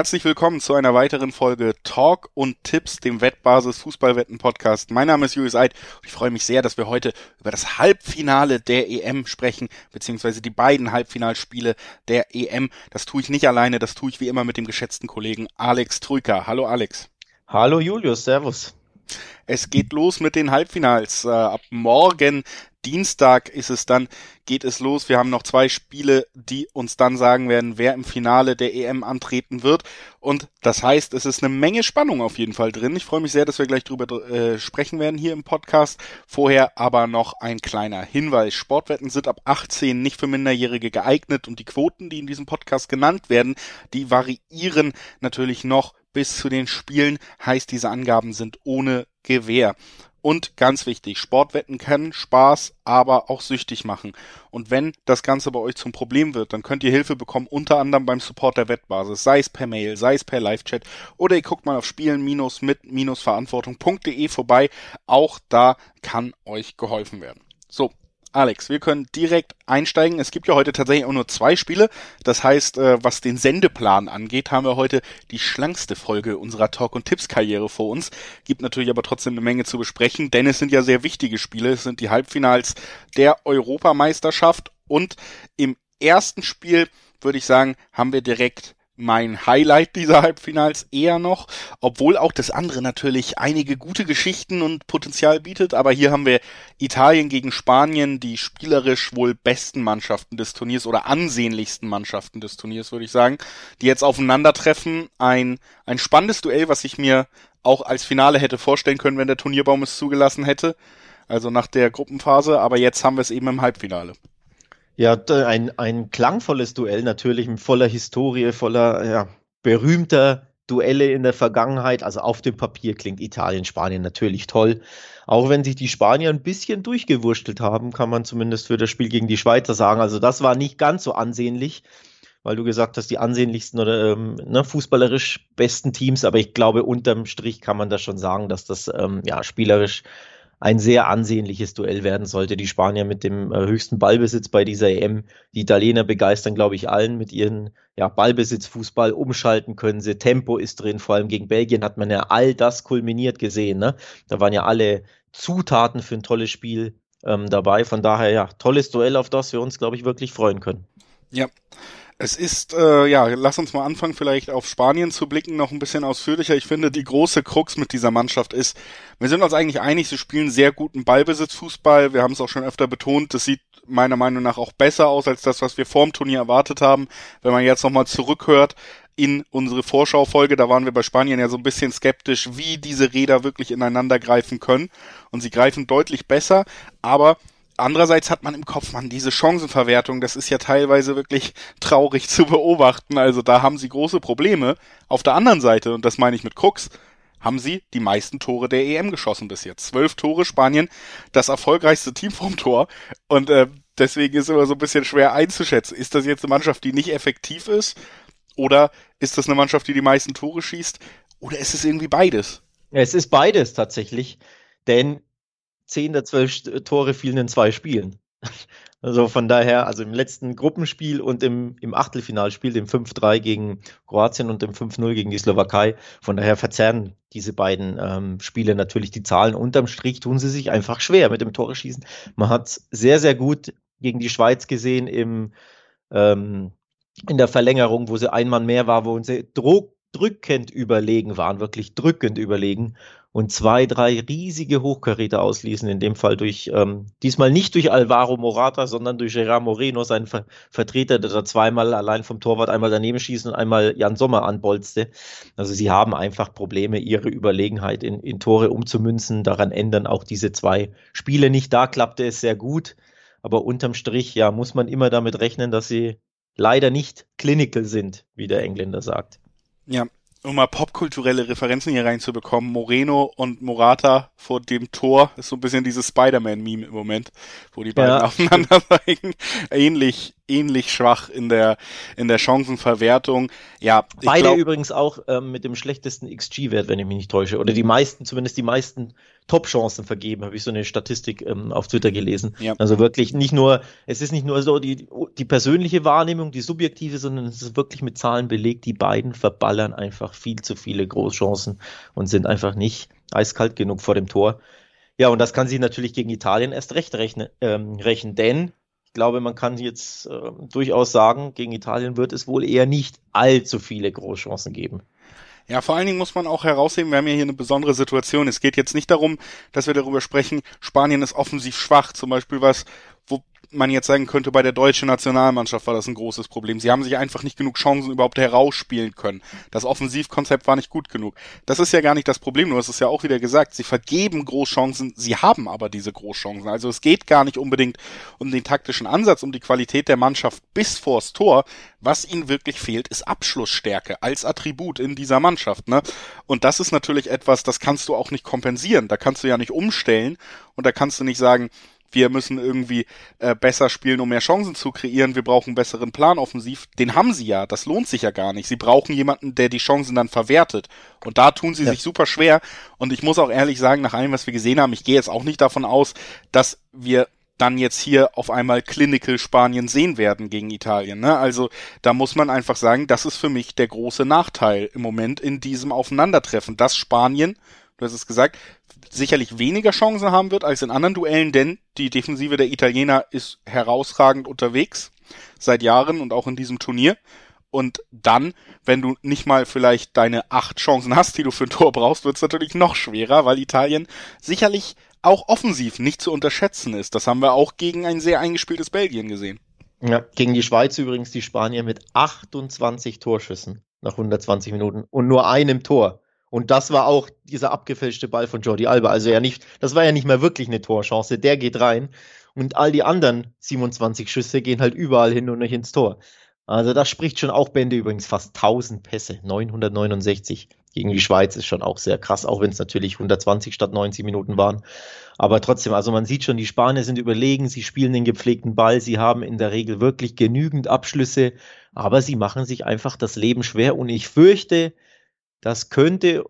Herzlich willkommen zu einer weiteren Folge Talk und Tipps, dem Wettbasis Fußballwetten Podcast. Mein Name ist Julius Eid und ich freue mich sehr, dass wir heute über das Halbfinale der EM sprechen, beziehungsweise die beiden Halbfinalspiele der EM. Das tue ich nicht alleine, das tue ich wie immer mit dem geschätzten Kollegen Alex Trüker. Hallo Alex. Hallo Julius, Servus. Es geht los mit den Halbfinals. Äh, ab morgen Dienstag ist es dann, geht es los. Wir haben noch zwei Spiele, die uns dann sagen werden, wer im Finale der EM antreten wird. Und das heißt, es ist eine Menge Spannung auf jeden Fall drin. Ich freue mich sehr, dass wir gleich drüber äh, sprechen werden hier im Podcast. Vorher aber noch ein kleiner Hinweis. Sportwetten sind ab 18 nicht für Minderjährige geeignet und die Quoten, die in diesem Podcast genannt werden, die variieren natürlich noch bis zu den Spielen. Heißt, diese Angaben sind ohne Gewähr. Und ganz wichtig, Sportwetten können Spaß, aber auch süchtig machen. Und wenn das Ganze bei euch zum Problem wird, dann könnt ihr Hilfe bekommen, unter anderem beim Support der Wettbasis, sei es per Mail, sei es per Live-Chat oder ihr guckt mal auf spielen-mit-verantwortung.de vorbei. Auch da kann euch geholfen werden. So, Alex, wir können direkt einsteigen. Es gibt ja heute tatsächlich auch nur zwei Spiele. Das heißt, äh, was den Sendeplan angeht, haben wir heute die schlankste Folge unserer Talk- und Tipps-Karriere vor uns. Gibt natürlich aber trotzdem eine Menge zu besprechen, denn es sind ja sehr wichtige Spiele. Es sind die Halbfinals der Europameisterschaft und im ersten Spiel würde ich sagen, haben wir direkt mein Highlight dieser Halbfinals eher noch, obwohl auch das andere natürlich einige gute Geschichten und Potenzial bietet, aber hier haben wir Italien gegen Spanien, die spielerisch wohl besten Mannschaften des Turniers oder ansehnlichsten Mannschaften des Turniers, würde ich sagen, die jetzt aufeinandertreffen. Ein, ein spannendes Duell, was ich mir auch als Finale hätte vorstellen können, wenn der Turnierbaum es zugelassen hätte. Also nach der Gruppenphase, aber jetzt haben wir es eben im Halbfinale. Ja, ein, ein klangvolles Duell natürlich, mit voller Historie, voller ja, berühmter Duelle in der Vergangenheit. Also auf dem Papier klingt Italien, Spanien natürlich toll. Auch wenn sich die Spanier ein bisschen durchgewurschtelt haben, kann man zumindest für das Spiel gegen die Schweizer sagen. Also das war nicht ganz so ansehnlich, weil du gesagt hast, die ansehnlichsten oder ähm, ne, fußballerisch besten Teams. Aber ich glaube, unterm Strich kann man das schon sagen, dass das ähm, ja spielerisch ein sehr ansehnliches Duell werden sollte. Die Spanier mit dem äh, höchsten Ballbesitz bei dieser EM. Die Italiener begeistern, glaube ich, allen mit ihren ja, Ballbesitz, Fußball umschalten können sie. Tempo ist drin. Vor allem gegen Belgien hat man ja all das kulminiert gesehen. Ne? Da waren ja alle Zutaten für ein tolles Spiel ähm, dabei. Von daher, ja, tolles Duell, auf das wir uns, glaube ich, wirklich freuen können. Ja. Es ist, äh, ja, lass uns mal anfangen, vielleicht auf Spanien zu blicken, noch ein bisschen ausführlicher. Ich finde, die große Krux mit dieser Mannschaft ist, wir sind uns eigentlich einig, sie spielen sehr guten Ballbesitzfußball. Wir haben es auch schon öfter betont, das sieht meiner Meinung nach auch besser aus als das, was wir vorm Turnier erwartet haben. Wenn man jetzt nochmal zurückhört in unsere Vorschaufolge, da waren wir bei Spanien ja so ein bisschen skeptisch, wie diese Räder wirklich ineinander greifen können. Und sie greifen deutlich besser, aber andererseits hat man im Kopf, man, diese Chancenverwertung, das ist ja teilweise wirklich traurig zu beobachten. Also da haben sie große Probleme. Auf der anderen Seite, und das meine ich mit Krux, haben sie die meisten Tore der EM geschossen bis jetzt. Zwölf Tore, Spanien, das erfolgreichste Team vom Tor. Und äh, deswegen ist immer so ein bisschen schwer einzuschätzen. Ist das jetzt eine Mannschaft, die nicht effektiv ist? Oder ist das eine Mannschaft, die die meisten Tore schießt? Oder ist es irgendwie beides? Es ist beides tatsächlich. Denn zehn der zwölf Tore fielen in zwei Spielen. Also von daher, also im letzten Gruppenspiel und im, im Achtelfinalspiel, dem 5-3 gegen Kroatien und dem 5-0 gegen die Slowakei. Von daher verzerren diese beiden ähm, Spiele natürlich die Zahlen. Unterm Strich tun sie sich einfach schwer mit dem Tore schießen. Man hat sehr, sehr gut gegen die Schweiz gesehen im, ähm, in der Verlängerung, wo sie ein Mann mehr war, wo sie drückend überlegen waren, wirklich drückend überlegen und zwei, drei riesige Hochkaräter ausließen, in dem Fall durch, ähm, diesmal nicht durch Alvaro Morata, sondern durch Gerard Moreno, seinen Ver Vertreter, der da zweimal allein vom Torwart einmal daneben schießen und einmal Jan Sommer anbolzte. Also sie haben einfach Probleme, ihre Überlegenheit in, in Tore umzumünzen. Daran ändern auch diese zwei Spiele nicht. Da klappte es sehr gut, aber unterm Strich, ja, muss man immer damit rechnen, dass sie leider nicht clinical sind, wie der Engländer sagt. Ja, um mal popkulturelle Referenzen hier reinzubekommen, Moreno und Morata vor dem Tor ist so ein bisschen dieses Spider-Man-Meme im Moment, wo die beiden ja. aufeinander zeigen. Ähnlich, ähnlich schwach in der, in der Chancenverwertung. Ja, Beide glaub, übrigens auch ähm, mit dem schlechtesten XG-Wert, wenn ich mich nicht täusche. Oder die meisten, zumindest die meisten Top-Chancen vergeben, habe ich so eine Statistik ähm, auf Twitter gelesen. Ja. Also wirklich nicht nur, es ist nicht nur so die, die persönliche Wahrnehmung, die subjektive, sondern es ist wirklich mit Zahlen belegt. Die beiden verballern einfach viel zu viele Großchancen und sind einfach nicht eiskalt genug vor dem Tor. Ja, und das kann sich natürlich gegen Italien erst recht rechnen, ähm, rächen, denn ich glaube, man kann jetzt äh, durchaus sagen, gegen Italien wird es wohl eher nicht allzu viele Großchancen geben. Ja, vor allen Dingen muss man auch herausheben, wir haben ja hier eine besondere Situation. Es geht jetzt nicht darum, dass wir darüber sprechen, Spanien ist offensiv schwach, zum Beispiel was, man jetzt sagen könnte, bei der deutschen Nationalmannschaft war das ein großes Problem. Sie haben sich einfach nicht genug Chancen überhaupt herausspielen können. Das Offensivkonzept war nicht gut genug. Das ist ja gar nicht das Problem, du hast es ja auch wieder gesagt. Sie vergeben Großchancen, sie haben aber diese Großchancen. Also es geht gar nicht unbedingt um den taktischen Ansatz, um die Qualität der Mannschaft bis vors Tor. Was ihnen wirklich fehlt, ist Abschlussstärke als Attribut in dieser Mannschaft. Ne? Und das ist natürlich etwas, das kannst du auch nicht kompensieren. Da kannst du ja nicht umstellen und da kannst du nicht sagen, wir müssen irgendwie äh, besser spielen, um mehr Chancen zu kreieren, wir brauchen einen besseren Plan offensiv. Den haben sie ja, das lohnt sich ja gar nicht. Sie brauchen jemanden, der die Chancen dann verwertet. Und da tun sie ja. sich super schwer. Und ich muss auch ehrlich sagen, nach allem, was wir gesehen haben, ich gehe jetzt auch nicht davon aus, dass wir dann jetzt hier auf einmal Clinical Spanien sehen werden gegen Italien. Ne? Also da muss man einfach sagen, das ist für mich der große Nachteil im Moment in diesem Aufeinandertreffen, dass Spanien du hast es gesagt, sicherlich weniger Chancen haben wird als in anderen Duellen, denn die Defensive der Italiener ist herausragend unterwegs seit Jahren und auch in diesem Turnier. Und dann, wenn du nicht mal vielleicht deine acht Chancen hast, die du für ein Tor brauchst, wird es natürlich noch schwerer, weil Italien sicherlich auch offensiv nicht zu unterschätzen ist. Das haben wir auch gegen ein sehr eingespieltes Belgien gesehen. Ja, gegen die Schweiz übrigens die Spanier mit 28 Torschüssen nach 120 Minuten und nur einem Tor. Und das war auch dieser abgefälschte Ball von Jordi Alba. Also ja nicht, das war ja nicht mehr wirklich eine Torchance. Der geht rein. Und all die anderen 27 Schüsse gehen halt überall hin und nicht ins Tor. Also das spricht schon auch Bände übrigens fast 1000 Pässe, 969 gegen die Schweiz ist schon auch sehr krass, auch wenn es natürlich 120 statt 90 Minuten waren. Aber trotzdem, also man sieht schon, die Spanier sind überlegen, sie spielen den gepflegten Ball, sie haben in der Regel wirklich genügend Abschlüsse, aber sie machen sich einfach das Leben schwer und ich fürchte, das könnte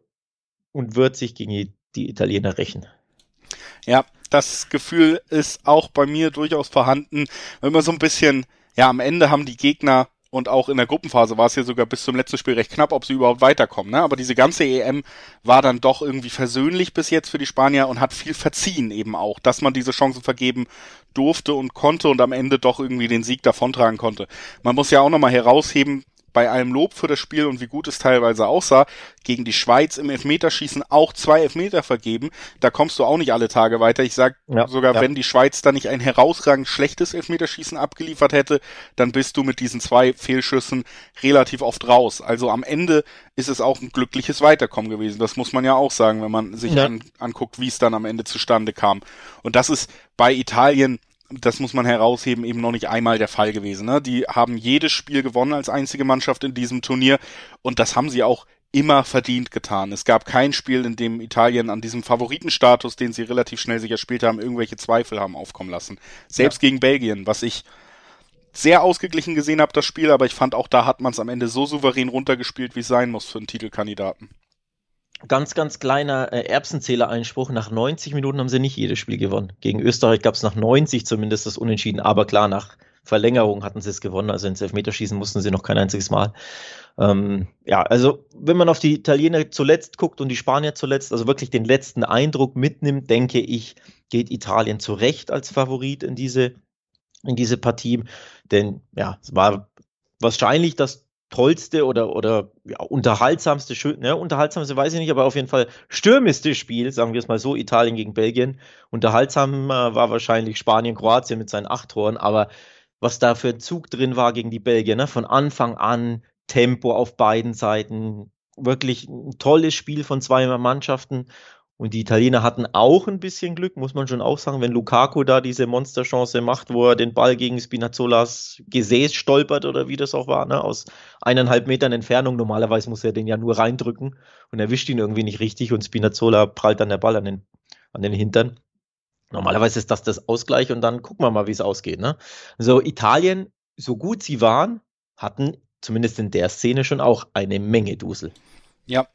und wird sich gegen die Italiener rächen. Ja, das Gefühl ist auch bei mir durchaus vorhanden. Wenn man so ein bisschen, ja, am Ende haben die Gegner und auch in der Gruppenphase war es ja sogar bis zum letzten Spiel recht knapp, ob sie überhaupt weiterkommen. Ne? Aber diese ganze EM war dann doch irgendwie versöhnlich bis jetzt für die Spanier und hat viel verziehen eben auch, dass man diese Chancen vergeben durfte und konnte und am Ende doch irgendwie den Sieg davontragen konnte. Man muss ja auch nochmal herausheben, bei allem Lob für das Spiel und wie gut es teilweise aussah, gegen die Schweiz im Elfmeterschießen auch zwei Elfmeter vergeben. Da kommst du auch nicht alle Tage weiter. Ich sag ja, sogar, ja. wenn die Schweiz da nicht ein herausragend schlechtes Elfmeterschießen abgeliefert hätte, dann bist du mit diesen zwei Fehlschüssen relativ oft raus. Also am Ende ist es auch ein glückliches Weiterkommen gewesen. Das muss man ja auch sagen, wenn man sich ja. an, anguckt, wie es dann am Ende zustande kam. Und das ist bei Italien das muss man herausheben, eben noch nicht einmal der Fall gewesen. Ne? Die haben jedes Spiel gewonnen als einzige Mannschaft in diesem Turnier und das haben sie auch immer verdient getan. Es gab kein Spiel, in dem Italien an diesem Favoritenstatus, den sie relativ schnell sich erspielt haben, irgendwelche Zweifel haben aufkommen lassen. Selbst ja. gegen Belgien, was ich sehr ausgeglichen gesehen habe, das Spiel, aber ich fand auch da hat man es am Ende so souverän runtergespielt, wie es sein muss für einen Titelkandidaten. Ganz, ganz kleiner äh, Erbsenzähler-Einspruch. Nach 90 Minuten haben sie nicht jedes Spiel gewonnen. Gegen Österreich gab es nach 90 zumindest das Unentschieden. Aber klar, nach Verlängerung hatten sie es gewonnen. Also ins Elfmeterschießen mussten sie noch kein einziges Mal. Ähm, ja, also wenn man auf die Italiener zuletzt guckt und die Spanier zuletzt, also wirklich den letzten Eindruck mitnimmt, denke ich, geht Italien zu Recht als Favorit in diese, in diese Partie. Denn ja, es war wahrscheinlich das tollste oder, oder ja, unterhaltsamste, ne, unterhaltsamste weiß ich nicht, aber auf jeden Fall stürmiste Spiel, sagen wir es mal so, Italien gegen Belgien. Unterhaltsam äh, war wahrscheinlich Spanien, Kroatien mit seinen acht Toren, aber was da für ein Zug drin war gegen die Belgier, ne, von Anfang an Tempo auf beiden Seiten, wirklich ein tolles Spiel von zwei Mannschaften und die Italiener hatten auch ein bisschen Glück, muss man schon auch sagen, wenn Lukaku da diese Monsterchance macht, wo er den Ball gegen Spinazzolas Gesäß stolpert oder wie das auch war, ne, aus eineinhalb Metern Entfernung. Normalerweise muss er den ja nur reindrücken und erwischt ihn irgendwie nicht richtig und Spinazzola prallt dann der Ball an den, an den Hintern. Normalerweise ist das das Ausgleich und dann gucken wir mal, wie es ausgeht. Ne? So, Italien so gut sie waren, hatten zumindest in der Szene schon auch eine Menge Dusel. Ja,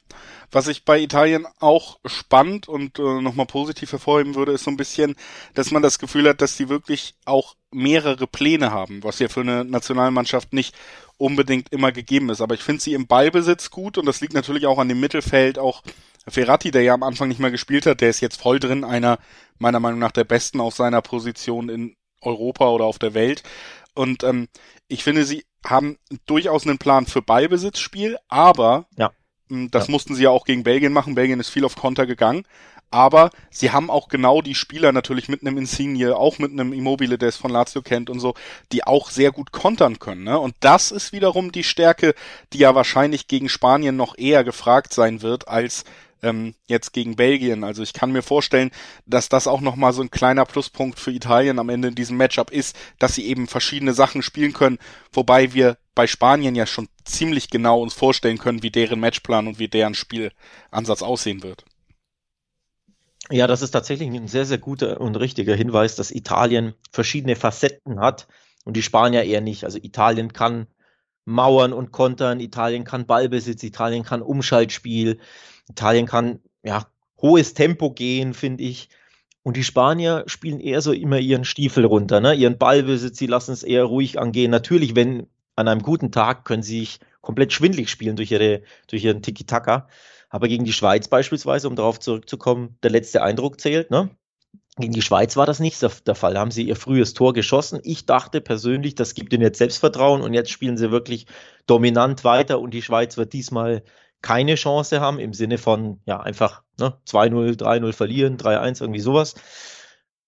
was ich bei Italien auch spannend und äh, nochmal positiv hervorheben würde, ist so ein bisschen, dass man das Gefühl hat, dass die wirklich auch mehrere Pläne haben, was ja für eine Nationalmannschaft nicht unbedingt immer gegeben ist. Aber ich finde sie im Ballbesitz gut und das liegt natürlich auch an dem Mittelfeld. Auch Ferrati, der ja am Anfang nicht mehr gespielt hat, der ist jetzt voll drin, einer meiner Meinung nach der besten auf seiner Position in Europa oder auf der Welt. Und ähm, ich finde, sie haben durchaus einen Plan für Ballbesitzspiel, aber ja das ja. mussten sie ja auch gegen Belgien machen. Belgien ist viel auf Konter gegangen. Aber sie haben auch genau die Spieler natürlich mit einem Insigne, auch mit einem Immobile, der es von Lazio kennt und so, die auch sehr gut kontern können. Ne? Und das ist wiederum die Stärke, die ja wahrscheinlich gegen Spanien noch eher gefragt sein wird als ähm, jetzt gegen Belgien. Also ich kann mir vorstellen, dass das auch nochmal so ein kleiner Pluspunkt für Italien am Ende in diesem Matchup ist, dass sie eben verschiedene Sachen spielen können, wobei wir bei Spanien ja schon ziemlich genau uns vorstellen können, wie deren Matchplan und wie deren Spielansatz aussehen wird. Ja, das ist tatsächlich ein sehr, sehr guter und richtiger Hinweis, dass Italien verschiedene Facetten hat und die Spanier eher nicht. Also Italien kann Mauern und Kontern, Italien kann Ballbesitz, Italien kann Umschaltspiel, Italien kann ja hohes Tempo gehen, finde ich. Und die Spanier spielen eher so immer ihren Stiefel runter, ne? ihren Ballbesitz, sie lassen es eher ruhig angehen. Natürlich, wenn an einem guten Tag können sie sich komplett schwindlig spielen durch, ihre, durch ihren Tiki-Taka. Aber gegen die Schweiz beispielsweise, um darauf zurückzukommen, der letzte Eindruck zählt. Ne? Gegen die Schweiz war das nicht der Fall. Da haben sie ihr frühes Tor geschossen. Ich dachte persönlich, das gibt ihnen jetzt Selbstvertrauen und jetzt spielen sie wirklich dominant weiter und die Schweiz wird diesmal keine Chance haben, im Sinne von, ja, einfach ne, 2-0, 3-0 verlieren, 3-1, irgendwie sowas.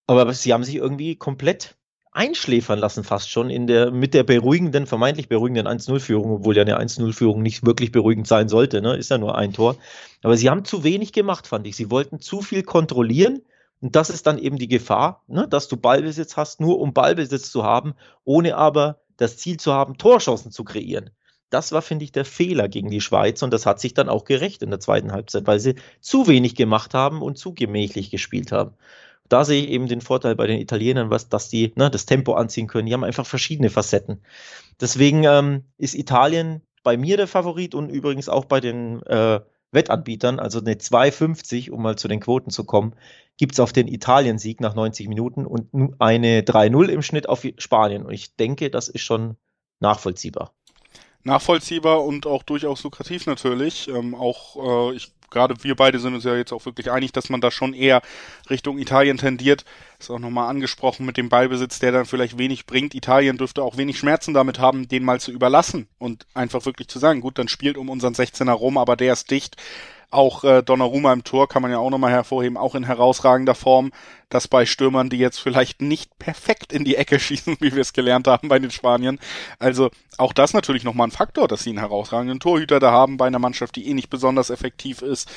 Aber sie haben sich irgendwie komplett einschläfern lassen, fast schon in der, mit der beruhigenden, vermeintlich beruhigenden 1-0-Führung, obwohl ja eine 1-0-Führung nicht wirklich beruhigend sein sollte, ne? Ist ja nur ein Tor. Aber sie haben zu wenig gemacht, fand ich. Sie wollten zu viel kontrollieren. Und das ist dann eben die Gefahr, ne? dass du Ballbesitz hast, nur um Ballbesitz zu haben, ohne aber das Ziel zu haben, Torchancen zu kreieren. Das war, finde ich, der Fehler gegen die Schweiz und das hat sich dann auch gerecht in der zweiten Halbzeit, weil sie zu wenig gemacht haben und zu gemächlich gespielt haben. Da sehe ich eben den Vorteil bei den Italienern, was, dass die ne, das Tempo anziehen können. Die haben einfach verschiedene Facetten. Deswegen ähm, ist Italien bei mir der Favorit und übrigens auch bei den äh, Wettanbietern, also eine 2,50, um mal zu den Quoten zu kommen, gibt es auf den Italien-Sieg nach 90 Minuten und eine 3-0 im Schnitt auf Spanien. Und ich denke, das ist schon nachvollziehbar nachvollziehbar und auch durchaus lukrativ natürlich. Ähm, auch äh, ich gerade wir beide sind uns ja jetzt auch wirklich einig, dass man da schon eher Richtung Italien tendiert. Ist auch nochmal angesprochen mit dem Ballbesitz, der dann vielleicht wenig bringt. Italien dürfte auch wenig Schmerzen damit haben, den mal zu überlassen und einfach wirklich zu sagen, gut, dann spielt um unseren 16er rum, aber der ist dicht. Auch äh, Donnarumma im Tor kann man ja auch nochmal hervorheben, auch in herausragender Form, dass bei Stürmern, die jetzt vielleicht nicht perfekt in die Ecke schießen, wie wir es gelernt haben bei den Spaniern. Also auch das natürlich nochmal ein Faktor, dass sie einen herausragenden Torhüter da haben bei einer Mannschaft, die eh nicht besonders effektiv ist.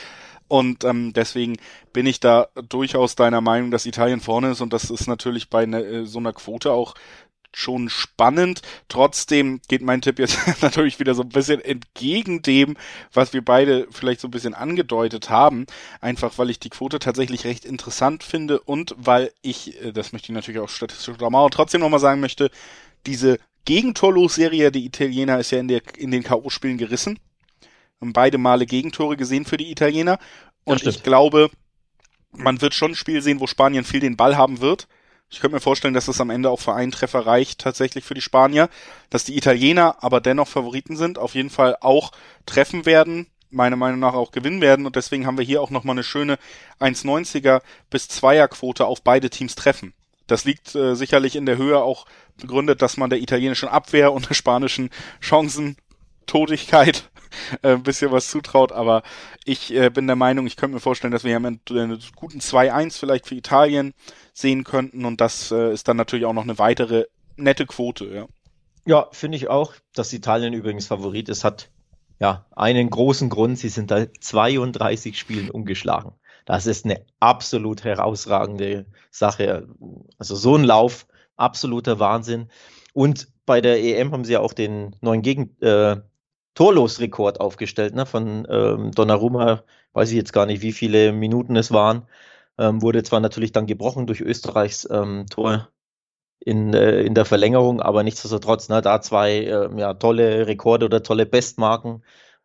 Und ähm, deswegen bin ich da durchaus deiner Meinung, dass Italien vorne ist und das ist natürlich bei ne, äh, so einer Quote auch schon spannend. Trotzdem geht mein Tipp jetzt natürlich wieder so ein bisschen entgegen dem, was wir beide vielleicht so ein bisschen angedeutet haben. Einfach weil ich die Quote tatsächlich recht interessant finde und weil ich, äh, das möchte ich natürlich auch statistisch untermauern, trotzdem nochmal sagen möchte, diese Gegentorlos-Serie, die Italiener ist ja in, der, in den K.O.-Spielen gerissen. Haben beide Male Gegentore gesehen für die Italiener. Und ich glaube, man wird schon ein Spiel sehen, wo Spanien viel den Ball haben wird ich könnte mir vorstellen, dass es am Ende auch für einen Treffer reicht, tatsächlich für die Spanier. Dass die Italiener aber dennoch Favoriten sind, auf jeden Fall auch treffen werden, meiner Meinung nach auch gewinnen werden. Und deswegen haben wir hier auch nochmal eine schöne 1,90er bis 2er Quote auf beide Teams treffen. Das liegt äh, sicherlich in der Höhe auch begründet, dass man der italienischen Abwehr und der spanischen Chancentodigkeit ein bisschen was zutraut, aber ich äh, bin der Meinung, ich könnte mir vorstellen, dass wir hier einen, guten 2-1 vielleicht für Italien sehen könnten und das äh, ist dann natürlich auch noch eine weitere nette Quote, ja. Ja, finde ich auch, dass Italien übrigens Favorit ist, hat ja einen großen Grund, sie sind da 32 Spielen umgeschlagen. Das ist eine absolut herausragende Sache. Also so ein Lauf, absoluter Wahnsinn. Und bei der EM haben sie ja auch den neuen Gegen äh, Torlosrekord aufgestellt, ne? Von ähm, Donnarumma, weiß ich jetzt gar nicht, wie viele Minuten es waren. Ähm, wurde zwar natürlich dann gebrochen durch Österreichs ähm, Tor, in, äh, in der Verlängerung, aber nichtsdestotrotz, ne, da zwei äh, ja, tolle Rekorde oder tolle Bestmarken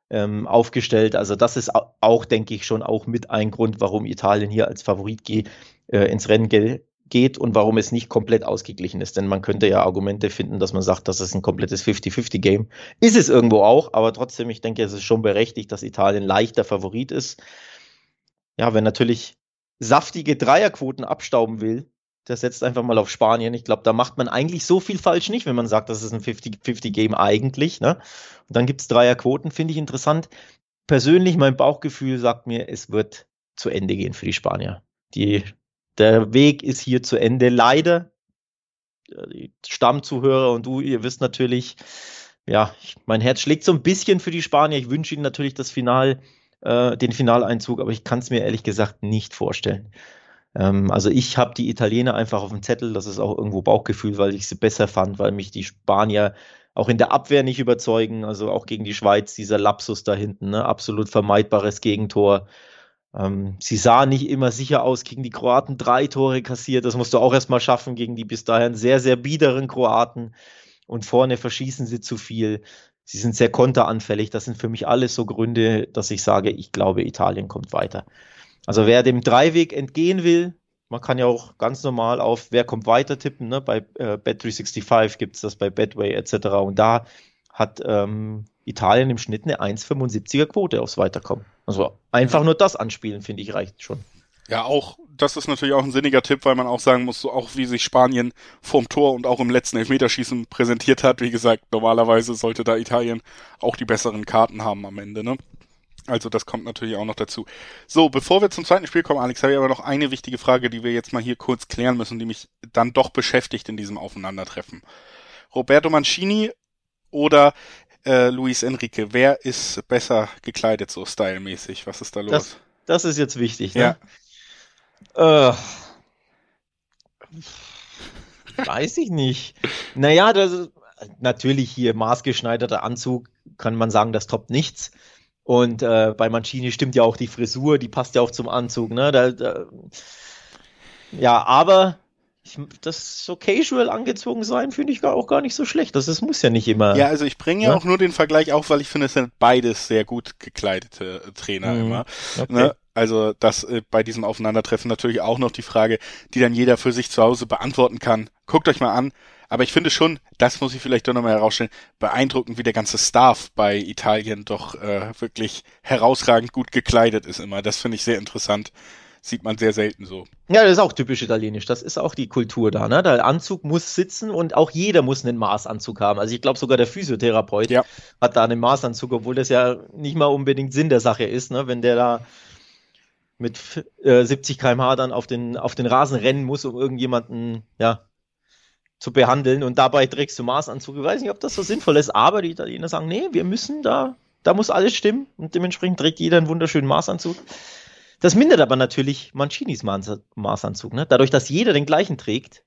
ähm, aufgestellt. Also das ist auch, denke ich, schon auch mit ein Grund, warum Italien hier als Favorit geht, äh, ins Rennen ge geht und warum es nicht komplett ausgeglichen ist. Denn man könnte ja Argumente finden, dass man sagt, das ist ein komplettes 50-50-Game. Ist es irgendwo auch, aber trotzdem, ich denke, es ist schon berechtigt, dass Italien leichter Favorit ist. Ja, wenn natürlich saftige Dreierquoten abstauben will, der setzt einfach mal auf Spanien. Ich glaube, da macht man eigentlich so viel falsch nicht, wenn man sagt, das ist ein 50-50-Game eigentlich. Ne? Und dann gibt es Dreierquoten, finde ich interessant. Persönlich, mein Bauchgefühl sagt mir, es wird zu Ende gehen für die Spanier. Die, der Weg ist hier zu Ende. Leider, die Stammzuhörer und du, ihr wisst natürlich, ja, ich, mein Herz schlägt so ein bisschen für die Spanier. Ich wünsche ihnen natürlich das Final, äh, den Finaleinzug, aber ich kann es mir ehrlich gesagt nicht vorstellen. Ähm, also ich habe die Italiener einfach auf dem Zettel, das ist auch irgendwo Bauchgefühl, weil ich sie besser fand, weil mich die Spanier auch in der Abwehr nicht überzeugen, also auch gegen die Schweiz, dieser Lapsus da hinten, ne? absolut vermeidbares Gegentor. Ähm, sie sah nicht immer sicher aus gegen die Kroaten, drei Tore kassiert, das musst du auch erstmal schaffen gegen die bis dahin sehr, sehr biederen Kroaten und vorne verschießen sie zu viel. Sie sind sehr konteranfällig. Das sind für mich alles so Gründe, dass ich sage, ich glaube, Italien kommt weiter. Also wer dem Dreiweg entgehen will, man kann ja auch ganz normal auf Wer kommt weiter tippen. Ne? Bei äh, Bet365 gibt es das bei Betway etc. Und da hat ähm, Italien im Schnitt eine 1,75er Quote aufs Weiterkommen. Also einfach nur das anspielen, finde ich, reicht schon. Ja, auch, das ist natürlich auch ein sinniger Tipp, weil man auch sagen muss, so auch wie sich Spanien vorm Tor und auch im letzten Elfmeterschießen präsentiert hat. Wie gesagt, normalerweise sollte da Italien auch die besseren Karten haben am Ende, ne? Also das kommt natürlich auch noch dazu. So, bevor wir zum zweiten Spiel kommen, Alex, habe ich aber noch eine wichtige Frage, die wir jetzt mal hier kurz klären müssen, die mich dann doch beschäftigt in diesem Aufeinandertreffen. Roberto Mancini oder äh, Luis Enrique, wer ist besser gekleidet so stylmäßig? Was ist da los? Das, das ist jetzt wichtig, ne? Ja. Äh, weiß ich nicht. Naja, das ist natürlich hier maßgeschneiderter Anzug, kann man sagen, das toppt nichts. Und äh, bei Mancini stimmt ja auch die Frisur, die passt ja auch zum Anzug. Ne? Da, da, ja, aber ich, das so casual angezogen sein, finde ich auch gar nicht so schlecht. Das, das muss ja nicht immer. Ja, also ich bringe ja, ja, auch nur den Vergleich auf, weil ich finde, es sind beides sehr gut gekleidete Trainer mhm. immer. Okay. Ne? Also das äh, bei diesem Aufeinandertreffen natürlich auch noch die Frage, die dann jeder für sich zu Hause beantworten kann. Guckt euch mal an, aber ich finde schon, das muss ich vielleicht doch nochmal herausstellen, beeindruckend, wie der ganze Staff bei Italien doch äh, wirklich herausragend gut gekleidet ist immer. Das finde ich sehr interessant. Sieht man sehr selten so. Ja, das ist auch typisch italienisch. Das ist auch die Kultur da. Ne? Der Anzug muss sitzen und auch jeder muss einen Maßanzug haben. Also ich glaube sogar der Physiotherapeut ja. hat da einen Maßanzug, obwohl das ja nicht mal unbedingt Sinn der Sache ist, ne? wenn der da mit äh, 70 km/h dann auf den, auf den Rasen rennen muss, um irgendjemanden ja, zu behandeln und dabei trägst du Maßanzug. Ich weiß nicht, ob das so sinnvoll ist, aber die Italiener sagen, nee, wir müssen da, da muss alles stimmen und dementsprechend trägt jeder einen wunderschönen Maßanzug. Das mindert aber natürlich Mancinis Maßanzug, ne? Dadurch, dass jeder den gleichen trägt,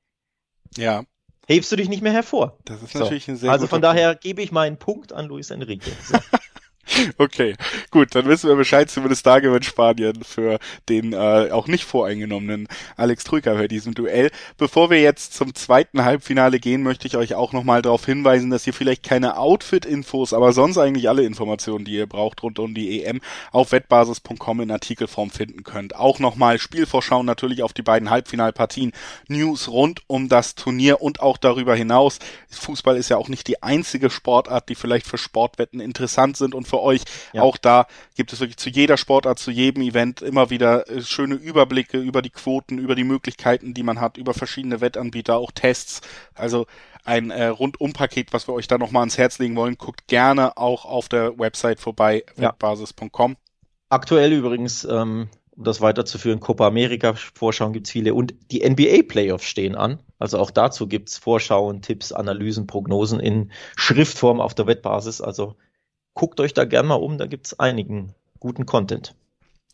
ja. hebst du dich nicht mehr hervor. Das ist natürlich so. ein sehr Also von daher gebe ich meinen Punkt an Luis Enrique. So. Okay, gut, dann wissen wir Bescheid, zumindest da gewinnt Spanien für den äh, auch nicht voreingenommenen Alex Trüger bei diesem Duell. Bevor wir jetzt zum zweiten Halbfinale gehen, möchte ich euch auch nochmal darauf hinweisen, dass ihr vielleicht keine Outfit-Infos, aber sonst eigentlich alle Informationen, die ihr braucht rund um die EM, auf wettbasis.com in Artikelform finden könnt. Auch nochmal Spielvorschau natürlich auf die beiden Halbfinalpartien, News rund um das Turnier und auch darüber hinaus. Fußball ist ja auch nicht die einzige Sportart, die vielleicht für Sportwetten interessant sind und für für euch. Ja. Auch da gibt es wirklich zu jeder Sportart, zu jedem Event immer wieder äh, schöne Überblicke über die Quoten, über die Möglichkeiten, die man hat, über verschiedene Wettanbieter, auch Tests. Also ein äh, Rundum-Paket, was wir euch da nochmal ans Herz legen wollen. Guckt gerne auch auf der Website vorbei, ja. webbasis.com. Aktuell übrigens, ähm, um das weiterzuführen, Copa America Vorschauen gibt's viele und die NBA Playoffs stehen an. Also auch dazu gibt's Vorschauen, Tipps, Analysen, Prognosen in Schriftform auf der Wettbasis. Also guckt euch da gerne mal um, da gibt es einigen guten Content.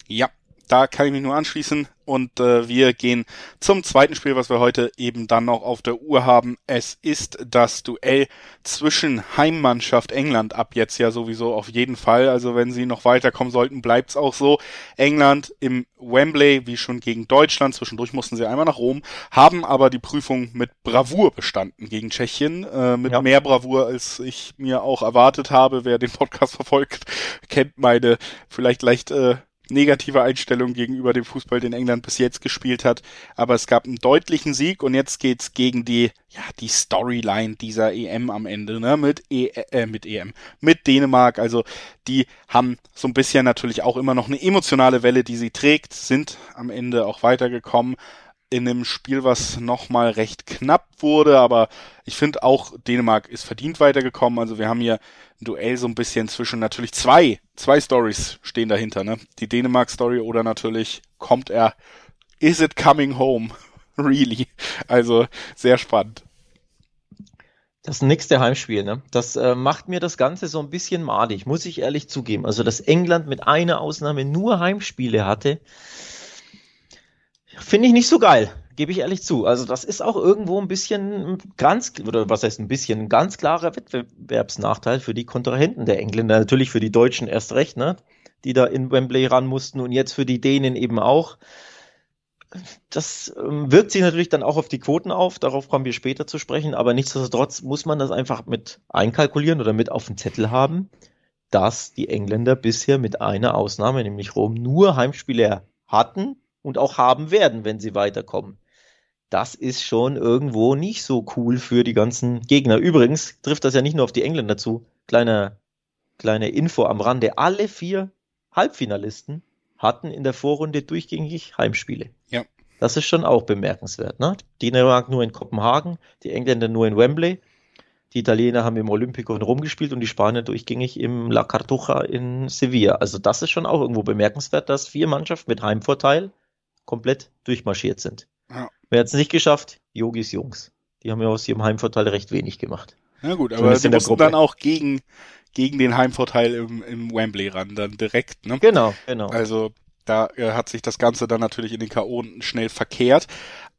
Ja, da kann ich mich nur anschließen. Und äh, wir gehen zum zweiten Spiel, was wir heute eben dann noch auf der Uhr haben. Es ist das Duell zwischen Heimmannschaft England ab jetzt ja sowieso auf jeden Fall. Also wenn sie noch weiterkommen sollten, bleibt's auch so. England im Wembley, wie schon gegen Deutschland. Zwischendurch mussten sie einmal nach Rom, haben aber die Prüfung mit Bravour bestanden gegen Tschechien. Äh, mit ja. mehr Bravour, als ich mir auch erwartet habe. Wer den Podcast verfolgt, kennt meine vielleicht leicht äh, negative Einstellung gegenüber dem Fußball, den England bis jetzt gespielt hat. Aber es gab einen deutlichen Sieg und jetzt geht's gegen die, ja, die Storyline dieser EM am Ende, ne, mit e äh, mit EM, mit Dänemark. Also, die haben so ein bisschen natürlich auch immer noch eine emotionale Welle, die sie trägt, sind am Ende auch weitergekommen in einem Spiel, was nochmal recht knapp wurde, aber ich finde auch Dänemark ist verdient weitergekommen. Also wir haben hier ein Duell so ein bisschen zwischen natürlich zwei, zwei Stories stehen dahinter, ne? Die Dänemark-Story oder natürlich kommt er, is it coming home? really? Also sehr spannend. Das nächste Heimspiel, ne? Das äh, macht mir das Ganze so ein bisschen madig, muss ich ehrlich zugeben. Also, dass England mit einer Ausnahme nur Heimspiele hatte, finde ich nicht so geil gebe ich ehrlich zu. Also das ist auch irgendwo ein bisschen ganz, oder was heißt ein bisschen, ein ganz klarer Wettbewerbsnachteil für die Kontrahenten der Engländer. Natürlich für die Deutschen erst recht, ne? Die da in Wembley ran mussten und jetzt für die Dänen eben auch. Das ähm, wirkt sich natürlich dann auch auf die Quoten auf, darauf kommen wir später zu sprechen, aber nichtsdestotrotz muss man das einfach mit einkalkulieren oder mit auf dem Zettel haben, dass die Engländer bisher mit einer Ausnahme, nämlich Rom, nur Heimspiele hatten und auch haben werden, wenn sie weiterkommen das ist schon irgendwo nicht so cool für die ganzen Gegner. Übrigens trifft das ja nicht nur auf die Engländer zu. Kleine, kleine Info am Rande. Alle vier Halbfinalisten hatten in der Vorrunde durchgängig Heimspiele. Ja. Das ist schon auch bemerkenswert. Ne? Dänemark nur in Kopenhagen, die Engländer nur in Wembley. Die Italiener haben im Olympico in Rom gespielt und die Spanier durchgängig im La Cartuja in Sevilla. Also das ist schon auch irgendwo bemerkenswert, dass vier Mannschaften mit Heimvorteil komplett durchmarschiert sind. Ja. Wer hat es nicht geschafft? Yogis Jungs. Die haben ja aus ihrem Heimvorteil recht wenig gemacht. Na gut, aber die mussten dann auch gegen, gegen den Heimvorteil im, im Wembley ran, dann direkt, ne? Genau, genau. Also da äh, hat sich das Ganze dann natürlich in den K.O. schnell verkehrt.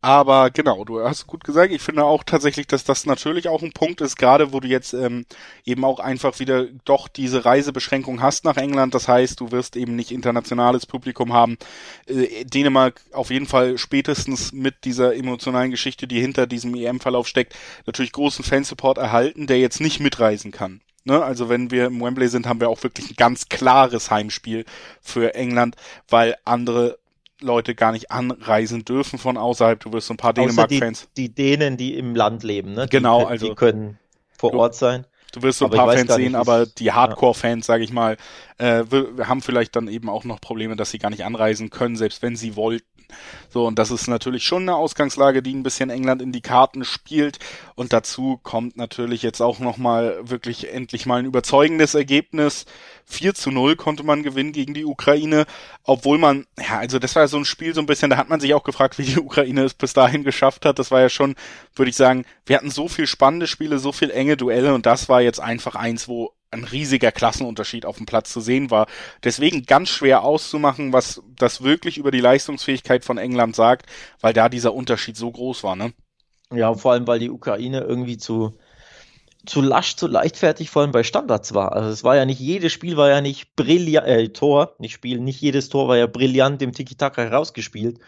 Aber genau, du hast gut gesagt. Ich finde auch tatsächlich, dass das natürlich auch ein Punkt ist, gerade wo du jetzt ähm, eben auch einfach wieder doch diese Reisebeschränkung hast nach England. Das heißt, du wirst eben nicht internationales Publikum haben. Äh, Dänemark auf jeden Fall spätestens mit dieser emotionalen Geschichte, die hinter diesem EM-Verlauf steckt, natürlich großen Fansupport erhalten, der jetzt nicht mitreisen kann. Ne? Also wenn wir im Wembley sind, haben wir auch wirklich ein ganz klares Heimspiel für England, weil andere Leute gar nicht anreisen dürfen von außerhalb. Du wirst so ein paar Dänemark-Fans. Die, die Dänen, die im Land leben, ne? Genau, die, also. Die können vor du, Ort sein. Du wirst so ein paar Fans sehen, aber die Hardcore-Fans, sage ich mal, äh, haben vielleicht dann eben auch noch Probleme, dass sie gar nicht anreisen können, selbst wenn sie wollten. So, und das ist natürlich schon eine Ausgangslage, die ein bisschen England in die Karten spielt. Und dazu kommt natürlich jetzt auch nochmal wirklich endlich mal ein überzeugendes Ergebnis. 4 zu 0 konnte man gewinnen gegen die Ukraine, obwohl man, ja, also das war so ein Spiel so ein bisschen, da hat man sich auch gefragt, wie die Ukraine es bis dahin geschafft hat. Das war ja schon, würde ich sagen, wir hatten so viel spannende Spiele, so viel enge Duelle und das war jetzt einfach eins, wo ein riesiger Klassenunterschied auf dem Platz zu sehen war. Deswegen ganz schwer auszumachen, was das wirklich über die Leistungsfähigkeit von England sagt, weil da dieser Unterschied so groß war, ne? Ja, vor allem, weil die Ukraine irgendwie zu, zu lasch, zu leichtfertig, vor allem bei Standards war. Also es war ja nicht, jedes Spiel war ja nicht brillant, äh, Tor, nicht Spiel, nicht jedes Tor war ja brillant im Tiki-Taka herausgespielt.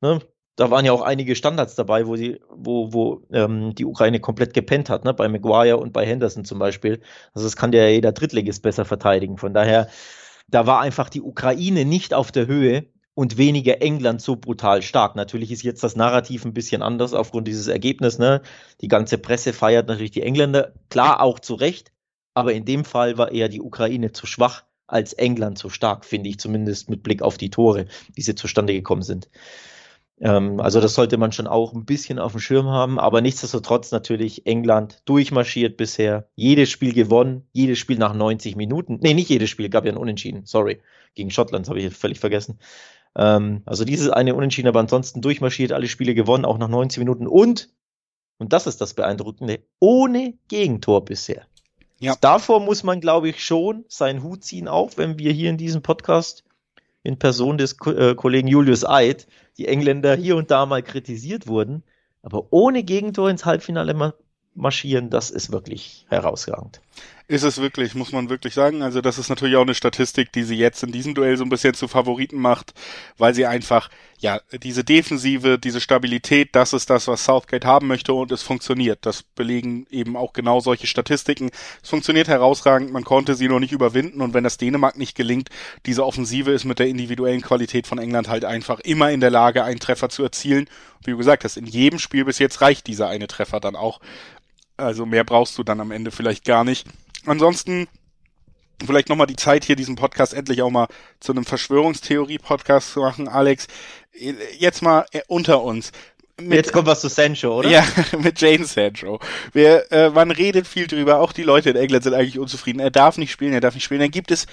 Ne? Da waren ja auch einige Standards dabei, wo sie, wo, wo ähm, die Ukraine komplett gepennt hat, ne? Bei Maguire und bei Henderson zum Beispiel. Also das kann ja jeder Drittligist besser verteidigen. Von daher, da war einfach die Ukraine nicht auf der Höhe und weniger England so brutal stark. Natürlich ist jetzt das Narrativ ein bisschen anders aufgrund dieses Ergebnisses. Ne? Die ganze Presse feiert natürlich die Engländer, klar auch zu Recht, aber in dem Fall war eher die Ukraine zu schwach als England zu stark, finde ich zumindest mit Blick auf die Tore, wie sie zustande gekommen sind. Ähm, also das sollte man schon auch ein bisschen auf dem Schirm haben, aber nichtsdestotrotz natürlich England durchmarschiert bisher, jedes Spiel gewonnen, jedes Spiel nach 90 Minuten. Nee, nicht jedes Spiel, gab ja ein Unentschieden, sorry. Gegen Schottland habe ich völlig vergessen. Ähm, also dieses eine Unentschieden, aber ansonsten durchmarschiert, alle Spiele gewonnen, auch nach 90 Minuten und, und das ist das Beeindruckende, ohne Gegentor bisher. Ja. Davor muss man, glaube ich, schon seinen Hut ziehen, auch wenn wir hier in diesem Podcast in Person des Ko äh, Kollegen Julius Eid, die Engländer hier und da mal kritisiert wurden, aber ohne Gegentor ins Halbfinale marschieren, das ist wirklich herausragend. Ist es wirklich, muss man wirklich sagen. Also das ist natürlich auch eine Statistik, die sie jetzt in diesem Duell so ein bisschen zu Favoriten macht, weil sie einfach, ja, diese Defensive, diese Stabilität, das ist das, was Southgate haben möchte und es funktioniert. Das belegen eben auch genau solche Statistiken. Es funktioniert herausragend, man konnte sie noch nicht überwinden und wenn das Dänemark nicht gelingt, diese Offensive ist mit der individuellen Qualität von England halt einfach immer in der Lage, einen Treffer zu erzielen. Wie du gesagt hast, in jedem Spiel bis jetzt reicht dieser eine Treffer dann auch. Also mehr brauchst du dann am Ende vielleicht gar nicht. Ansonsten vielleicht nochmal die Zeit hier, diesen Podcast endlich auch mal zu einem Verschwörungstheorie-Podcast zu machen. Alex, jetzt mal äh, unter uns. Mit, Jetzt kommt was zu Sancho, oder? Ja, mit Jane Sancho. Wir, äh, man redet viel drüber, auch die Leute in England sind eigentlich unzufrieden. Er darf nicht spielen, er darf nicht spielen. Dann gibt es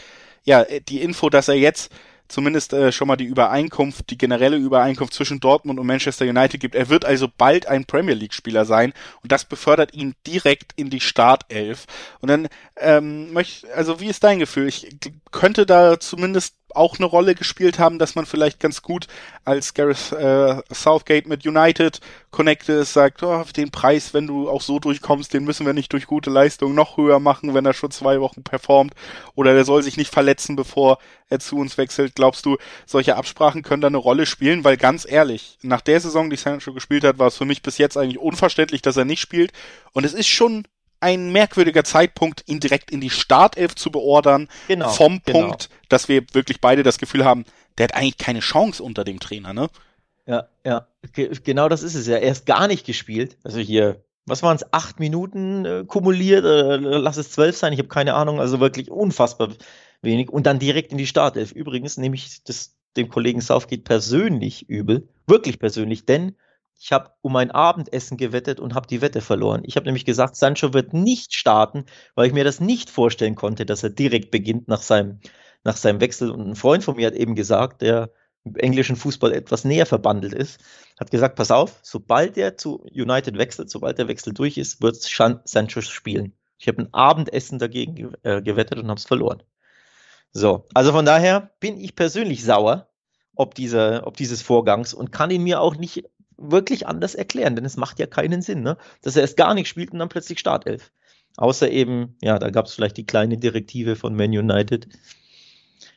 ja die Info, dass er jetzt zumindest äh, schon mal die Übereinkunft, die generelle Übereinkunft zwischen Dortmund und Manchester United gibt. Er wird also bald ein Premier League-Spieler sein und das befördert ihn direkt in die Startelf. Und dann ähm, möchte, also wie ist dein Gefühl? Ich könnte da zumindest auch eine Rolle gespielt haben, dass man vielleicht ganz gut als Gareth äh, Southgate mit United connected ist, sagt, oh, den Preis, wenn du auch so durchkommst, den müssen wir nicht durch gute Leistung noch höher machen, wenn er schon zwei Wochen performt oder der soll sich nicht verletzen, bevor er zu uns wechselt. Glaubst du, solche Absprachen können da eine Rolle spielen? Weil ganz ehrlich, nach der Saison, die Sancho gespielt hat, war es für mich bis jetzt eigentlich unverständlich, dass er nicht spielt und es ist schon ein merkwürdiger Zeitpunkt, ihn direkt in die Startelf zu beordern. Genau, vom genau. Punkt, dass wir wirklich beide das Gefühl haben, der hat eigentlich keine Chance unter dem Trainer, ne? Ja, ja, genau das ist es ja. Er ist gar nicht gespielt. Also hier, was waren es, acht Minuten äh, kumuliert, äh, lass es zwölf sein, ich habe keine Ahnung, also wirklich unfassbar wenig. Und dann direkt in die Startelf. Übrigens nehme ich das dem Kollegen Southgate persönlich übel, wirklich persönlich, denn ich habe um ein Abendessen gewettet und habe die Wette verloren. Ich habe nämlich gesagt, Sancho wird nicht starten, weil ich mir das nicht vorstellen konnte, dass er direkt beginnt nach seinem, nach seinem Wechsel. Und ein Freund von mir hat eben gesagt, der im englischen Fußball etwas näher verbandelt ist, hat gesagt, pass auf, sobald er zu United wechselt, sobald der Wechsel durch ist, wird Sancho spielen. Ich habe ein Abendessen dagegen äh, gewettet und habe es verloren. So, also von daher bin ich persönlich sauer, ob, dieser, ob dieses Vorgangs und kann ihn mir auch nicht wirklich anders erklären, denn es macht ja keinen Sinn, ne? dass er erst gar nicht spielt und dann plötzlich Startelf. Außer eben, ja, da gab es vielleicht die kleine Direktive von Man United.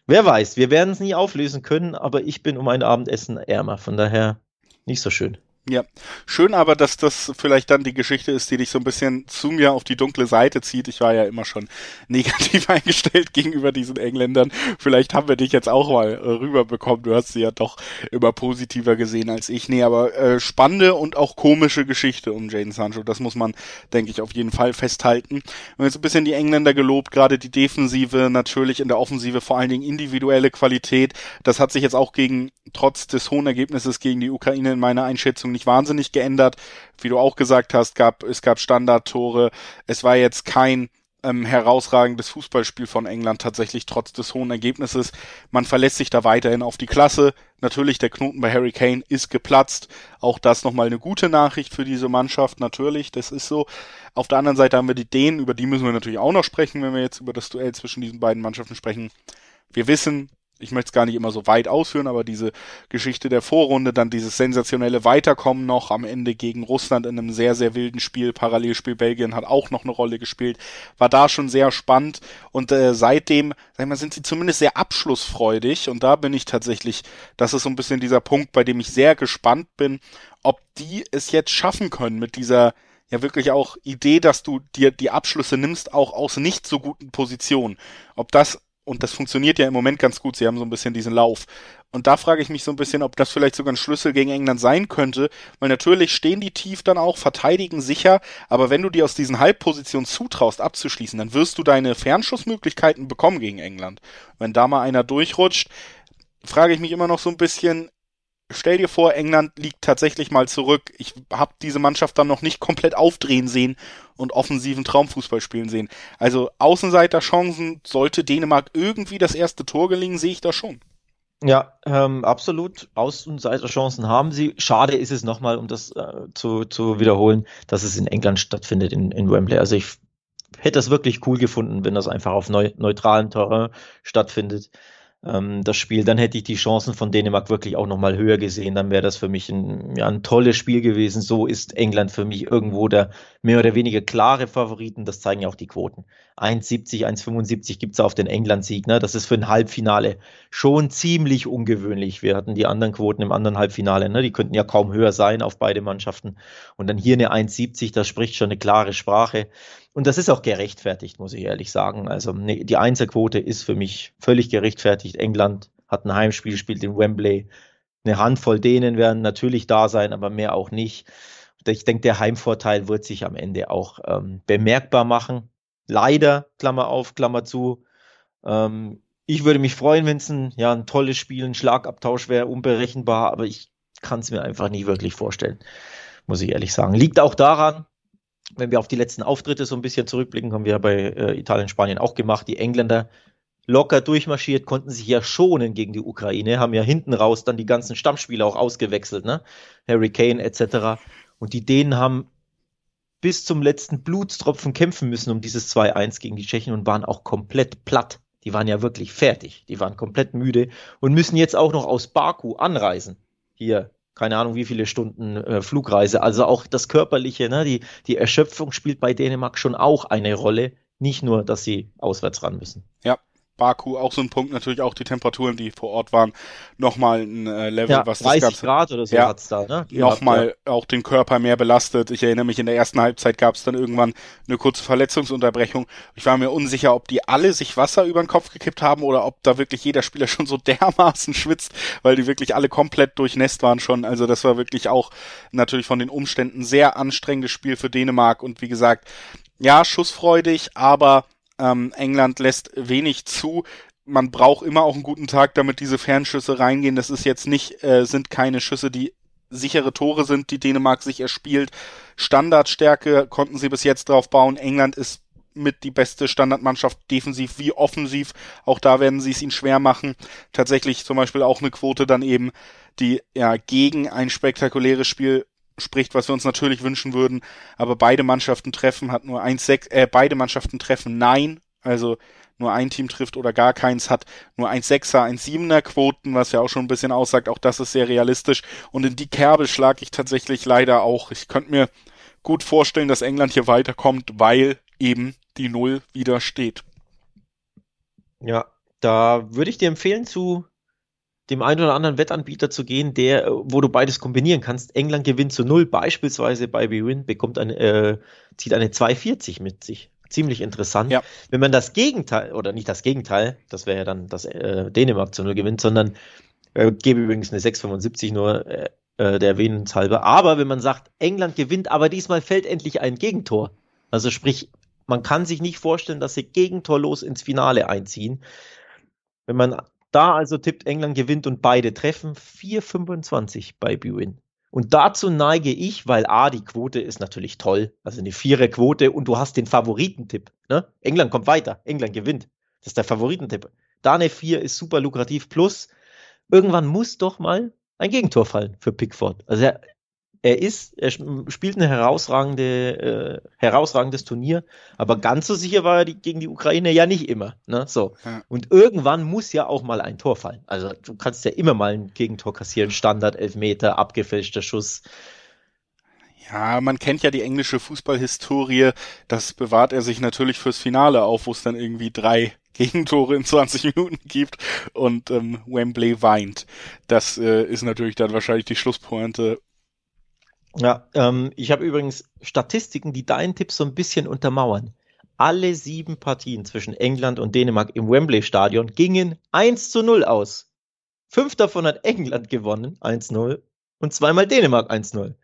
Wer weiß, wir werden es nie auflösen können, aber ich bin um ein Abendessen ärmer, von daher nicht so schön. Ja, schön aber, dass das vielleicht dann die Geschichte ist, die dich so ein bisschen zu mir auf die dunkle Seite zieht. Ich war ja immer schon negativ eingestellt gegenüber diesen Engländern. Vielleicht haben wir dich jetzt auch mal äh, rüberbekommen. Du hast sie ja doch immer positiver gesehen als ich. Nee, aber äh, spannende und auch komische Geschichte um Jaden Sancho. Das muss man, denke ich, auf jeden Fall festhalten. Wir haben jetzt ein bisschen die Engländer gelobt, gerade die Defensive, natürlich in der Offensive vor allen Dingen individuelle Qualität. Das hat sich jetzt auch gegen, trotz des hohen Ergebnisses gegen die Ukraine in meiner Einschätzung nicht wahnsinnig geändert. Wie du auch gesagt hast, gab, es gab Standardtore. Es war jetzt kein ähm, herausragendes Fußballspiel von England tatsächlich trotz des hohen Ergebnisses. Man verlässt sich da weiterhin auf die Klasse. Natürlich, der Knoten bei Harry Kane ist geplatzt. Auch das nochmal eine gute Nachricht für diese Mannschaft. Natürlich, das ist so. Auf der anderen Seite haben wir die Dänen, über die müssen wir natürlich auch noch sprechen, wenn wir jetzt über das Duell zwischen diesen beiden Mannschaften sprechen. Wir wissen, ich möchte es gar nicht immer so weit ausführen, aber diese Geschichte der Vorrunde, dann dieses sensationelle Weiterkommen noch am Ende gegen Russland in einem sehr, sehr wilden Spiel, Parallelspiel Belgien hat auch noch eine Rolle gespielt, war da schon sehr spannend. Und äh, seitdem, sag ich mal, sind sie zumindest sehr abschlussfreudig. Und da bin ich tatsächlich, das ist so ein bisschen dieser Punkt, bei dem ich sehr gespannt bin, ob die es jetzt schaffen können mit dieser ja wirklich auch Idee, dass du dir die Abschlüsse nimmst, auch aus nicht so guten Positionen. Ob das und das funktioniert ja im Moment ganz gut. Sie haben so ein bisschen diesen Lauf. Und da frage ich mich so ein bisschen, ob das vielleicht sogar ein Schlüssel gegen England sein könnte, weil natürlich stehen die tief dann auch, verteidigen sicher, aber wenn du dir aus diesen Halbpositionen zutraust abzuschließen, dann wirst du deine Fernschussmöglichkeiten bekommen gegen England. Wenn da mal einer durchrutscht, frage ich mich immer noch so ein bisschen, stell dir vor, England liegt tatsächlich mal zurück. Ich habe diese Mannschaft dann noch nicht komplett aufdrehen sehen und offensiven Traumfußball spielen sehen. Also Außenseiterchancen, sollte Dänemark irgendwie das erste Tor gelingen, sehe ich da schon. Ja, ähm, absolut. Außenseiterchancen haben sie. Schade ist es nochmal, um das äh, zu, zu wiederholen, dass es in England stattfindet, in, in Wembley. Also ich hätte es wirklich cool gefunden, wenn das einfach auf neu, neutralen Terrain stattfindet. Ähm, das Spiel, dann hätte ich die Chancen von Dänemark wirklich auch nochmal höher gesehen. Dann wäre das für mich ein, ja, ein tolles Spiel gewesen. So ist England für mich irgendwo der mehr oder weniger klare Favoriten. Das zeigen ja auch die Quoten. 1,70, 1,75 gibt es auf den England-Sieg. Ne? Das ist für ein Halbfinale schon ziemlich ungewöhnlich. Wir hatten die anderen Quoten im anderen Halbfinale. Ne? Die könnten ja kaum höher sein auf beide Mannschaften. Und dann hier eine 1,70, das spricht schon eine klare Sprache. Und das ist auch gerechtfertigt, muss ich ehrlich sagen. Also ne, die Einzelquote ist für mich völlig gerechtfertigt. England hat ein Heimspiel, spielt in Wembley. Eine Handvoll Dänen werden natürlich da sein, aber mehr auch nicht. Ich denke, der Heimvorteil wird sich am Ende auch ähm, bemerkbar machen. Leider, Klammer auf, Klammer zu. Ähm, ich würde mich freuen, wenn es ein, ja, ein tolles Spiel, ein Schlagabtausch wäre, unberechenbar, aber ich kann es mir einfach nicht wirklich vorstellen, muss ich ehrlich sagen. Liegt auch daran, wenn wir auf die letzten Auftritte so ein bisschen zurückblicken, haben wir bei äh, Italien, Spanien auch gemacht. Die Engländer locker durchmarschiert, konnten sich ja schonen gegen die Ukraine, haben ja hinten raus dann die ganzen Stammspieler auch ausgewechselt, ne? Harry Kane etc. Und die Dänen haben bis zum letzten Blutstropfen kämpfen müssen um dieses 2-1 gegen die Tschechen und waren auch komplett platt. Die waren ja wirklich fertig. Die waren komplett müde und müssen jetzt auch noch aus Baku anreisen. Hier keine Ahnung, wie viele Stunden äh, Flugreise. Also auch das Körperliche, ne, die, die Erschöpfung spielt bei Dänemark schon auch eine Rolle. Nicht nur, dass sie auswärts ran müssen. Ja, Baku auch so ein Punkt, natürlich auch die Temperaturen, die vor Ort waren, nochmal ein äh, Level, ja, was das Ganze Grad oder so ja, hat's da, ne? Nochmal ja. auch den Körper mehr belastet. Ich erinnere mich, in der ersten Halbzeit gab es dann irgendwann eine kurze Verletzungsunterbrechung. Ich war mir unsicher, ob die alle sich Wasser über den Kopf gekippt haben oder ob da wirklich jeder Spieler schon so dermaßen schwitzt, weil die wirklich alle komplett durchnässt waren schon. Also das war wirklich auch natürlich von den Umständen sehr anstrengendes Spiel für Dänemark und wie gesagt, ja, schussfreudig, aber ähm, England lässt wenig zu. Man braucht immer auch einen guten Tag, damit diese Fernschüsse reingehen. Das ist jetzt nicht, äh, sind keine Schüsse, die sichere Tore sind, die Dänemark sich erspielt. Standardstärke konnten sie bis jetzt drauf bauen. England ist mit die beste Standardmannschaft, defensiv wie offensiv. Auch da werden sie es ihnen schwer machen. Tatsächlich zum Beispiel auch eine Quote dann eben, die ja gegen ein spektakuläres Spiel spricht, was wir uns natürlich wünschen würden. Aber beide Mannschaften treffen, hat nur 1,6, äh, beide Mannschaften treffen nein. Also nur ein Team trifft oder gar keins, hat nur 1,6er, 1,7er Quoten, was ja auch schon ein bisschen aussagt. Auch das ist sehr realistisch. Und in die Kerbe schlage ich tatsächlich leider auch. Ich könnte mir gut vorstellen, dass England hier weiterkommt, weil eben die Null wieder steht. Ja, da würde ich dir empfehlen zu dem einen oder anderen Wettanbieter zu gehen, der, äh, wo du beides kombinieren kannst. England gewinnt zu null, beispielsweise bei Win, bekommt eine, äh, zieht eine 240 mit sich. Ziemlich interessant. Ja. Wenn man das Gegenteil, oder nicht das Gegenteil, das wäre ja dann, dass äh, Dänemark zu null gewinnt, sondern äh, gebe übrigens eine 675 nur äh, äh, der Erwähnenshalber. Aber wenn man sagt, England gewinnt, aber diesmal fällt endlich ein Gegentor. Also sprich, man kann sich nicht vorstellen, dass sie gegentorlos ins Finale einziehen. Wenn man da also tippt England gewinnt und beide treffen 4,25 bei Bwin. Und dazu neige ich, weil A, die Quote ist natürlich toll, also eine vierer Quote und du hast den Favoritentipp. Ne? England kommt weiter, England gewinnt. Das ist der Favoritentipp. Da eine 4 ist super lukrativ. Plus, irgendwann muss doch mal ein Gegentor fallen für Pickford. Also er, er ist, er spielt ein herausragende, äh, herausragendes Turnier, aber ganz so sicher war er die, gegen die Ukraine ja nicht immer. Ne? So. Ja. Und irgendwann muss ja auch mal ein Tor fallen. Also du kannst ja immer mal ein Gegentor kassieren, Standard, Elfmeter, abgefälschter Schuss. Ja, man kennt ja die englische Fußballhistorie. Das bewahrt er sich natürlich fürs Finale auf, wo es dann irgendwie drei Gegentore in 20 Minuten gibt und ähm, Wembley weint. Das äh, ist natürlich dann wahrscheinlich die Schlusspointe ja, ähm, ich habe übrigens Statistiken, die deinen Tipp so ein bisschen untermauern. Alle sieben Partien zwischen England und Dänemark im Wembley-Stadion gingen 1 zu 0 aus. Fünf davon hat England gewonnen, 1-0, und zweimal Dänemark 1-0.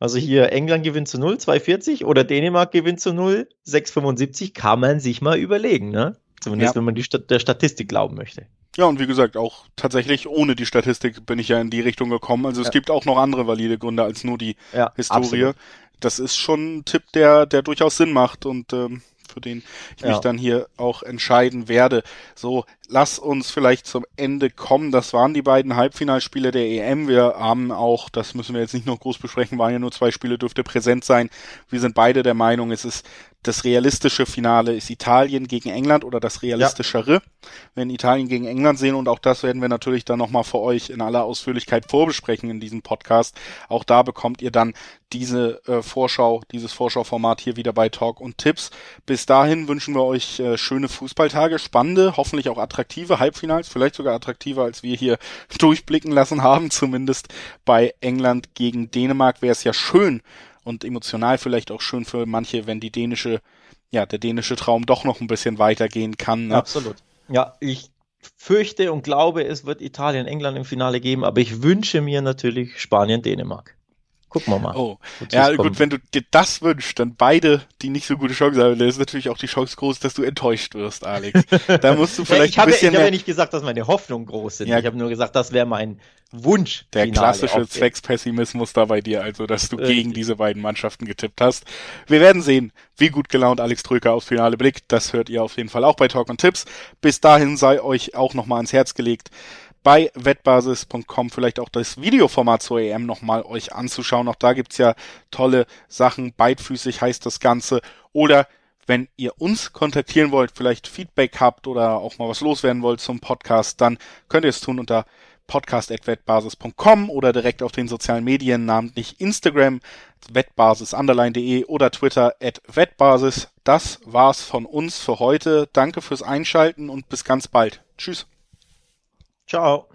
Also hier England gewinnt zu 0, 2,40 oder Dänemark gewinnt zu 0, 6,75 kann man sich mal überlegen, ne? Zumindest ja. wenn man die St der Statistik glauben möchte. Ja, und wie gesagt, auch tatsächlich ohne die Statistik bin ich ja in die Richtung gekommen. Also es ja. gibt auch noch andere valide Gründe als nur die ja, Historie. Absolut. Das ist schon ein Tipp, der, der durchaus Sinn macht und ähm, für den ich ja. mich dann hier auch entscheiden werde. So, lass uns vielleicht zum Ende kommen. Das waren die beiden Halbfinalspiele der EM. Wir haben auch, das müssen wir jetzt nicht noch groß besprechen, waren ja nur zwei Spiele, dürfte präsent sein. Wir sind beide der Meinung, es ist das realistische Finale ist Italien gegen England oder das realistischere. Ja. Wenn Italien gegen England sehen und auch das werden wir natürlich dann nochmal für euch in aller Ausführlichkeit vorbesprechen in diesem Podcast. Auch da bekommt ihr dann diese äh, Vorschau, dieses Vorschauformat hier wieder bei Talk und Tipps. Bis dahin wünschen wir euch äh, schöne Fußballtage, spannende, hoffentlich auch attraktive Halbfinals, vielleicht sogar attraktiver, als wir hier durchblicken lassen haben, zumindest bei England gegen Dänemark wäre es ja schön, und emotional vielleicht auch schön für manche, wenn die dänische, ja, der dänische Traum doch noch ein bisschen weitergehen kann. Ne? Absolut. Ja, ich fürchte und glaube, es wird Italien, England im Finale geben, aber ich wünsche mir natürlich Spanien, Dänemark. Gucken wir mal. Oh, ja, gut, wenn du dir das wünschst, dann beide, die nicht so gute Chance haben, dann ist natürlich auch die Chance groß, dass du enttäuscht wirst, Alex. Da musst du vielleicht ja, ich ein bisschen habe, Ich habe ja nicht gesagt, dass meine Hoffnungen groß sind. Ja, ich habe nur gesagt, das wäre mein Wunsch. Der klassische Zweckspessimismus da bei dir, also, dass du äh, gegen diese beiden Mannschaften getippt hast. Wir werden sehen, wie gut gelaunt Alex Trüker aufs Finale blickt. Das hört ihr auf jeden Fall auch bei Talk und Tipps. Bis dahin sei euch auch nochmal ans Herz gelegt, bei wettbasis.com vielleicht auch das Videoformat zur EM nochmal euch anzuschauen. Auch da gibt's ja tolle Sachen. Beidfüßig heißt das Ganze. Oder wenn ihr uns kontaktieren wollt, vielleicht Feedback habt oder auch mal was loswerden wollt zum Podcast, dann könnt ihr es tun unter podcast.wettbasis.com oder direkt auf den sozialen Medien, namentlich Instagram, wettbasis oder Twitter at wettbasis. Das war's von uns für heute. Danke fürs Einschalten und bis ganz bald. Tschüss. Ciao.